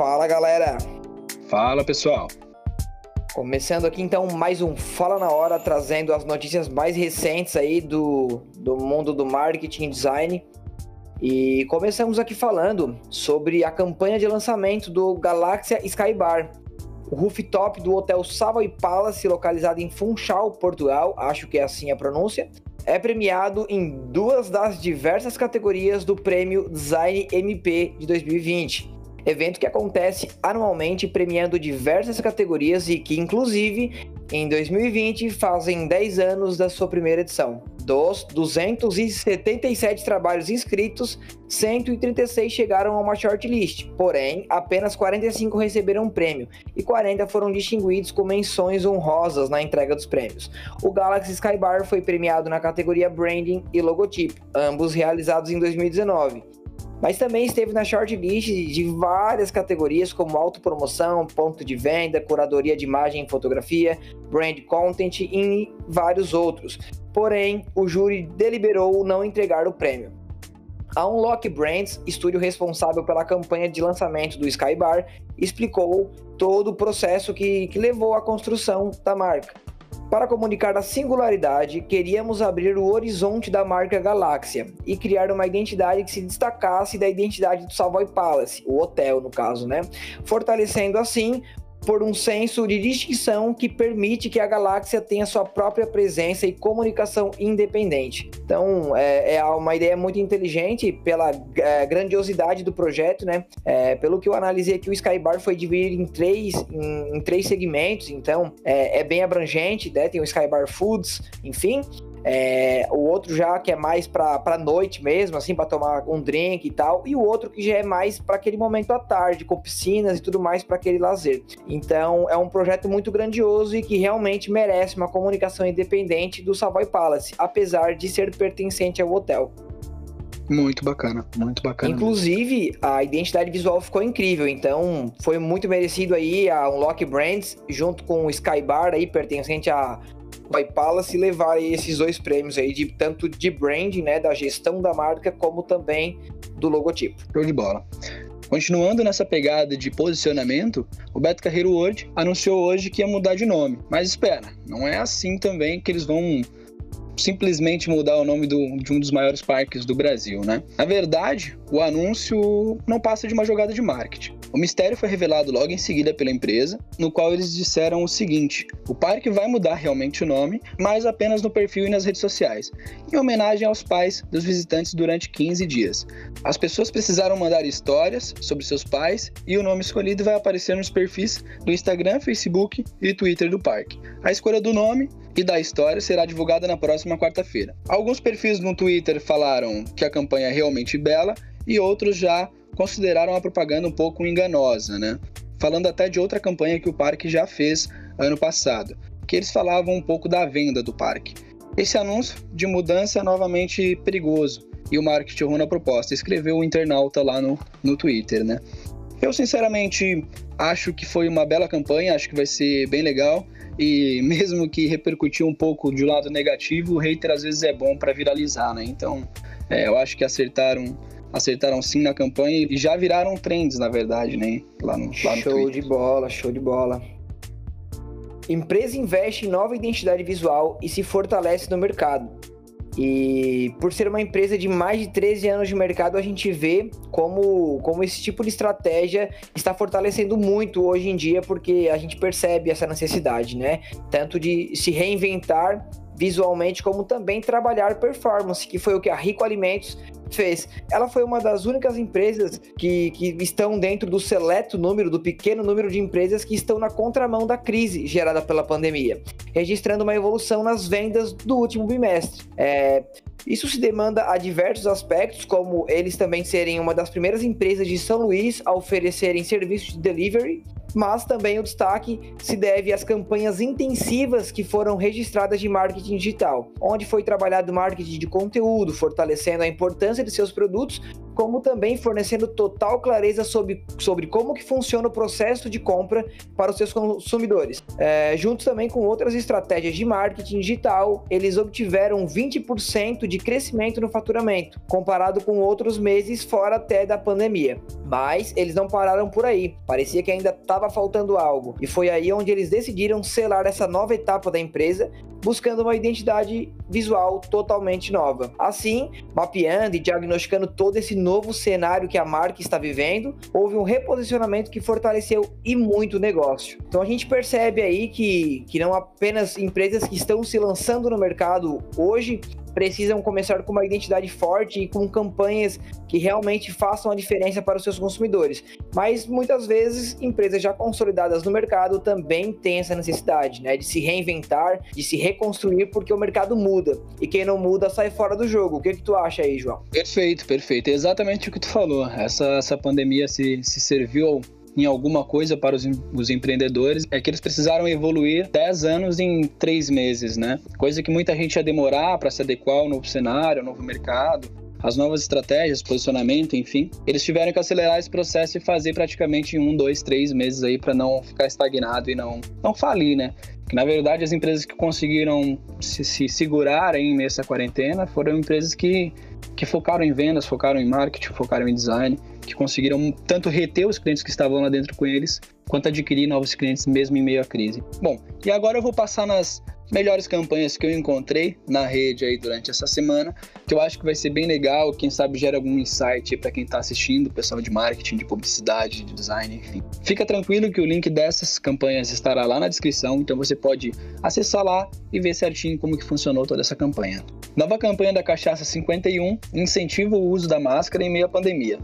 Fala galera! Fala pessoal! Começando aqui então mais um Fala na Hora, trazendo as notícias mais recentes aí do, do mundo do marketing e design. E começamos aqui falando sobre a campanha de lançamento do Galáxia Skybar, o rooftop do Hotel Savoy Palace, localizado em Funchal, Portugal, acho que é assim a pronúncia, é premiado em duas das diversas categorias do Prêmio Design MP de 2020. Evento que acontece anualmente premiando diversas categorias e que, inclusive, em 2020 fazem 10 anos da sua primeira edição. Dos 277 trabalhos inscritos, 136 chegaram a uma shortlist, porém, apenas 45 receberam um prêmio e 40 foram distinguidos com menções honrosas na entrega dos prêmios. O Galaxy Skybar foi premiado na categoria Branding e Logotipo, ambos realizados em 2019 mas também esteve na shortlist de várias categorias como autopromoção, ponto de venda, curadoria de imagem e fotografia, brand content e vários outros. Porém, o júri deliberou não entregar o prêmio. A Unlock Brands, estúdio responsável pela campanha de lançamento do Skybar, explicou todo o processo que, que levou à construção da marca. Para comunicar a singularidade, queríamos abrir o horizonte da marca Galáxia e criar uma identidade que se destacasse da identidade do Savoy Palace, o hotel no caso, né? Fortalecendo assim por um senso de distinção que permite que a galáxia tenha sua própria presença e comunicação independente. Então, é, é uma ideia muito inteligente pela é, grandiosidade do projeto, né? É, pelo que eu analisei aqui, o Skybar foi dividido em três, em, em três segmentos, então é, é bem abrangente, né? Tem o Skybar Foods, enfim, é, o outro já que é mais para noite mesmo, assim, para tomar um drink e tal, e o outro que já é mais para aquele momento à tarde, com piscinas e tudo mais para aquele lazer. Então, é um projeto muito grandioso e que realmente merece uma comunicação independente do Savoy Palace, apesar de ser pertencente ao hotel. Muito bacana, muito bacana. Inclusive, a identidade visual ficou incrível, então foi muito merecido aí a Unlock Brands, junto com o Skybar aí, pertencente a Vai Palace levar esses dois prêmios aí, de, tanto de branding, né, da gestão da marca, como também do logotipo. Show de bola. Continuando nessa pegada de posicionamento, o Beto Carreiro World anunciou hoje que ia mudar de nome. Mas espera, não é assim também que eles vão simplesmente mudar o nome do, de um dos maiores parques do Brasil, né? Na verdade, o anúncio não passa de uma jogada de marketing. O mistério foi revelado logo em seguida pela empresa, no qual eles disseram o seguinte: o parque vai mudar realmente o nome, mas apenas no perfil e nas redes sociais, em homenagem aos pais dos visitantes durante 15 dias. As pessoas precisaram mandar histórias sobre seus pais e o nome escolhido vai aparecer nos perfis do Instagram, Facebook e Twitter do parque. A escolha do nome e da história será divulgada na próxima quarta-feira. Alguns perfis no Twitter falaram que a campanha é realmente bela e outros já consideraram a propaganda um pouco enganosa, né? Falando até de outra campanha que o parque já fez ano passado, que eles falavam um pouco da venda do parque. Esse anúncio de mudança é novamente perigoso e o marketing errou na proposta, escreveu o internauta lá no, no Twitter, né? Eu sinceramente acho que foi uma bela campanha, acho que vai ser bem legal e mesmo que repercutiu um pouco de um lado negativo, o hater às vezes é bom para viralizar, né? Então, é, eu acho que acertaram acertaram sim na campanha e já viraram trends, na verdade, né? Lá no, lá no Show Twitter. de bola, show de bola. Empresa investe em nova identidade visual e se fortalece no mercado. E por ser uma empresa de mais de 13 anos de mercado, a gente vê como, como esse tipo de estratégia está fortalecendo muito hoje em dia, porque a gente percebe essa necessidade, né? Tanto de se reinventar visualmente, como também trabalhar performance, que foi o que a Rico Alimentos fez. Ela foi uma das únicas empresas que, que estão dentro do seleto número, do pequeno número de empresas que estão na contramão da crise gerada pela pandemia, registrando uma evolução nas vendas do último bimestre. É, isso se demanda a diversos aspectos, como eles também serem uma das primeiras empresas de São Luís a oferecerem serviços de delivery mas também o destaque se deve às campanhas intensivas que foram registradas de marketing digital, onde foi trabalhado marketing de conteúdo, fortalecendo a importância de seus produtos como também fornecendo total clareza sobre, sobre como que funciona o processo de compra para os seus consumidores. É, juntos também com outras estratégias de marketing digital, eles obtiveram 20% de crescimento no faturamento, comparado com outros meses fora até da pandemia. Mas eles não pararam por aí, parecia que ainda estava faltando algo, e foi aí onde eles decidiram selar essa nova etapa da empresa, buscando uma identidade visual totalmente nova. Assim, mapeando e diagnosticando todo esse novo cenário que a marca está vivendo, houve um reposicionamento que fortaleceu e muito o negócio. Então a gente percebe aí que, que não apenas empresas que estão se lançando no mercado hoje precisam começar com uma identidade forte e com campanhas que realmente façam a diferença para os seus consumidores. Mas muitas vezes empresas já consolidadas no mercado também têm essa necessidade, né, de se reinventar, de se reconstruir, porque o mercado muda e quem não muda sai fora do jogo. O que, que tu acha aí, João? Perfeito, perfeito. É exatamente o que tu falou. Essa, essa pandemia se, se serviu em alguma coisa para os, os empreendedores é que eles precisaram evoluir 10 anos em 3 meses, né? Coisa que muita gente ia demorar para se adequar ao novo cenário, ao novo mercado as novas estratégias, posicionamento, enfim, eles tiveram que acelerar esse processo e fazer praticamente em um, dois, três meses aí para não ficar estagnado e não, não falir, né? Que na verdade as empresas que conseguiram se, se segurar aí nessa quarentena foram empresas que, que focaram em vendas, focaram em marketing, focaram em design, que conseguiram tanto reter os clientes que estavam lá dentro com eles, quanto adquirir novos clientes mesmo em meio à crise. Bom, e agora eu vou passar nas melhores campanhas que eu encontrei na rede aí durante essa semana, que eu acho que vai ser bem legal, quem sabe gera algum insight para quem está assistindo, pessoal de marketing, de publicidade, de design, enfim. Fica tranquilo que o link dessas campanhas estará lá na descrição, então você pode acessar lá e ver certinho como que funcionou toda essa campanha. Nova campanha da Cachaça 51 incentiva o uso da máscara em meio à pandemia.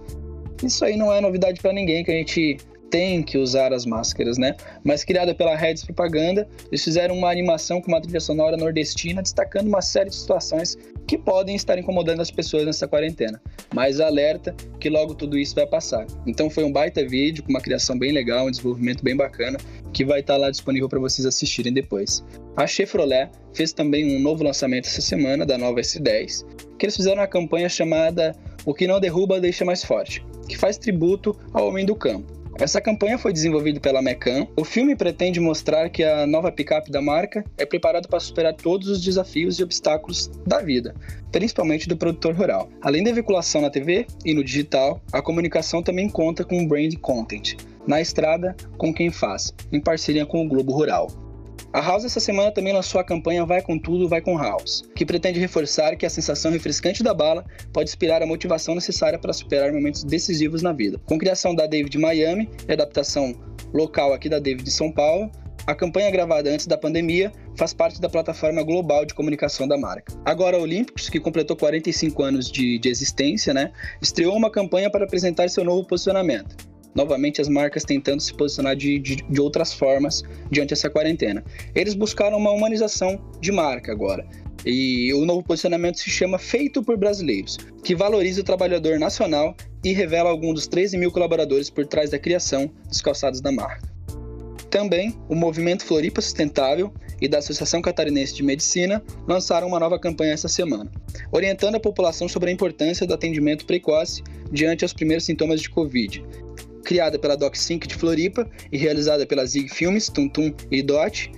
Isso aí não é novidade para ninguém que a gente tem que usar as máscaras, né? Mas criada pela Reds Propaganda, eles fizeram uma animação com uma trilha sonora nordestina, destacando uma série de situações que podem estar incomodando as pessoas nessa quarentena. Mas alerta que logo tudo isso vai passar. Então foi um baita vídeo com uma criação bem legal, um desenvolvimento bem bacana, que vai estar lá disponível para vocês assistirem depois. A Chevrolet fez também um novo lançamento essa semana da nova S10, que eles fizeram uma campanha chamada O que não derruba deixa mais forte, que faz tributo ao homem do campo. Essa campanha foi desenvolvida pela Mecan. O filme pretende mostrar que a nova picape da marca é preparada para superar todos os desafios e obstáculos da vida, principalmente do produtor rural. Além da veiculação na TV e no digital, a comunicação também conta com brand content, na estrada com quem faz, em parceria com o Globo Rural. A House essa semana também lançou a campanha Vai com Tudo, Vai com House, que pretende reforçar que a sensação refrescante da bala pode inspirar a motivação necessária para superar momentos decisivos na vida. Com criação da David Miami e adaptação local aqui da David de São Paulo, a campanha gravada antes da pandemia faz parte da plataforma global de comunicação da marca. Agora, a Olympics, que completou 45 anos de, de existência, né, estreou uma campanha para apresentar seu novo posicionamento novamente as marcas tentando se posicionar de, de, de outras formas diante dessa quarentena. Eles buscaram uma humanização de marca agora. E o novo posicionamento se chama Feito por Brasileiros, que valoriza o trabalhador nacional e revela alguns dos 13 mil colaboradores por trás da criação dos calçados da marca. Também, o Movimento Floripa Sustentável e da Associação Catarinense de Medicina lançaram uma nova campanha essa semana, orientando a população sobre a importância do atendimento precoce diante aos primeiros sintomas de Covid, criada pela DocSync de Floripa e realizada pela Zig Filmes, Tuntum e Dot.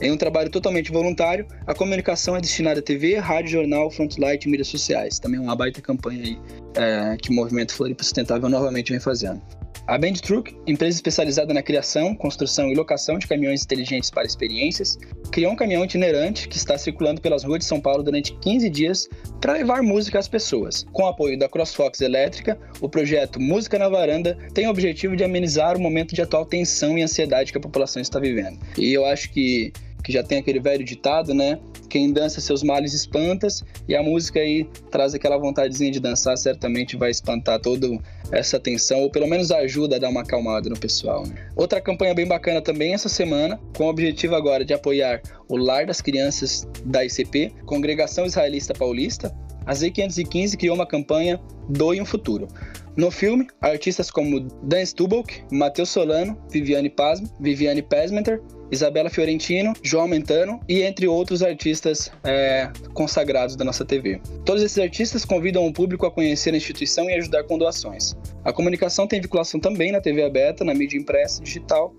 Em um trabalho totalmente voluntário, a comunicação é destinada a TV, rádio, jornal, frontlight e mídias sociais. Também é uma baita campanha aí é, que o Movimento Floripa Sustentável novamente vem fazendo. A Band Truck, empresa especializada na criação, construção e locação de caminhões inteligentes para experiências, criou um caminhão itinerante que está circulando pelas ruas de São Paulo durante 15 dias para levar música às pessoas. Com o apoio da CrossFox Elétrica, o projeto Música na Varanda tem o objetivo de amenizar o momento de atual tensão e ansiedade que a população está vivendo. E eu acho que que já tem aquele velho ditado, né? Quem dança seus males espantas, e a música aí traz aquela vontadezinha de dançar, certamente vai espantar toda essa tensão, ou pelo menos ajuda a dar uma acalmada no pessoal. Né? Outra campanha bem bacana também essa semana, com o objetivo agora de apoiar o Lar das Crianças da ICP, Congregação Israelista Paulista, a Z515 criou uma campanha Doe um Futuro, No filme, artistas como Dan Stubach, Matheus Solano, Viviane Pasme, Viviane Pesmenter, Isabela Fiorentino, João Mentano e entre outros artistas é, consagrados da nossa TV. Todos esses artistas convidam o público a conhecer a instituição e ajudar com doações. A comunicação tem vinculação também na TV aberta, na mídia impressa digital.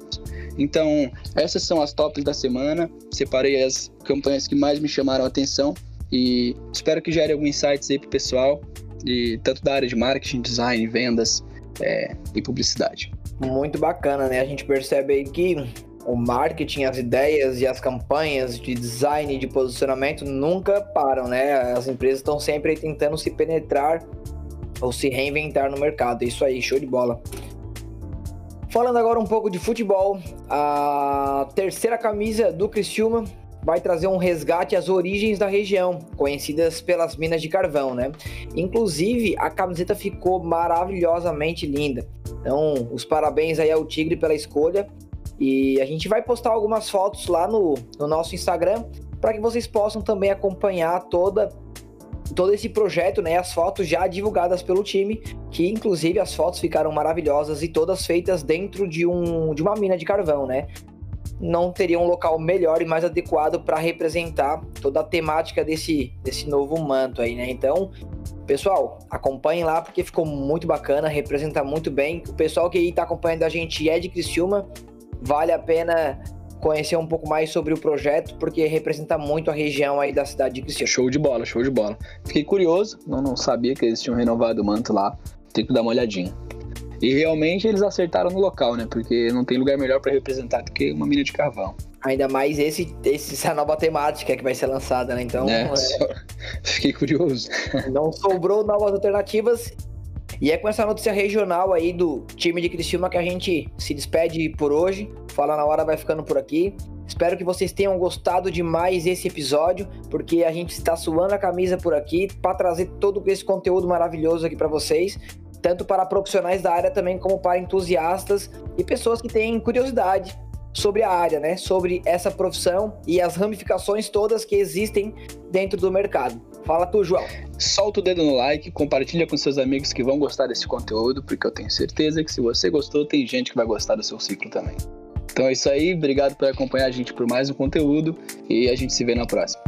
Então, essas são as tops da semana. Separei as campanhas que mais me chamaram a atenção e espero que gere algum insights aí pro pessoal, e tanto da área de marketing, design, vendas é, e publicidade. Muito bacana, né? A gente percebe aí que o marketing, as ideias e as campanhas de design e de posicionamento nunca param, né? As empresas estão sempre tentando se penetrar ou se reinventar no mercado. Isso aí, show de bola. Falando agora um pouco de futebol, a terceira camisa do Criciúma vai trazer um resgate às origens da região, conhecidas pelas minas de carvão, né? Inclusive, a camiseta ficou maravilhosamente linda. Então, os parabéns aí ao Tigre pela escolha e a gente vai postar algumas fotos lá no, no nosso Instagram para que vocês possam também acompanhar toda todo esse projeto, né, as fotos já divulgadas pelo time, que inclusive as fotos ficaram maravilhosas e todas feitas dentro de um de uma mina de carvão, né? Não teria um local melhor e mais adequado para representar toda a temática desse desse novo manto aí, né? Então, pessoal, acompanhem lá porque ficou muito bacana, representa muito bem. O pessoal que está acompanhando a gente é de Criciúma, vale a pena conhecer um pouco mais sobre o projeto, porque representa muito a região aí da cidade de Criciúma. Show de bola, show de bola. Fiquei curioso, não, não sabia que eles tinham renovado o manto lá, tem que dar uma olhadinha. E realmente eles acertaram no local, né? Porque não tem lugar melhor para representar do que uma mina de carvão. Ainda mais esse, esse, essa nova temática que vai ser lançada, né? Então. É, é... Só... Fiquei curioso. Não sobrou novas alternativas e é com essa notícia regional aí do time de Criciúma que a gente se despede por hoje. Fala na hora vai ficando por aqui. Espero que vocês tenham gostado demais esse episódio, porque a gente está suando a camisa por aqui para trazer todo esse conteúdo maravilhoso aqui para vocês, tanto para profissionais da área também como para entusiastas e pessoas que têm curiosidade sobre a área, né? Sobre essa profissão e as ramificações todas que existem dentro do mercado. Fala tu, João. Solta o dedo no like, compartilha com seus amigos que vão gostar desse conteúdo, porque eu tenho certeza que se você gostou, tem gente que vai gostar do seu ciclo também. Então é isso aí, obrigado por acompanhar a gente por mais um conteúdo e a gente se vê na próxima.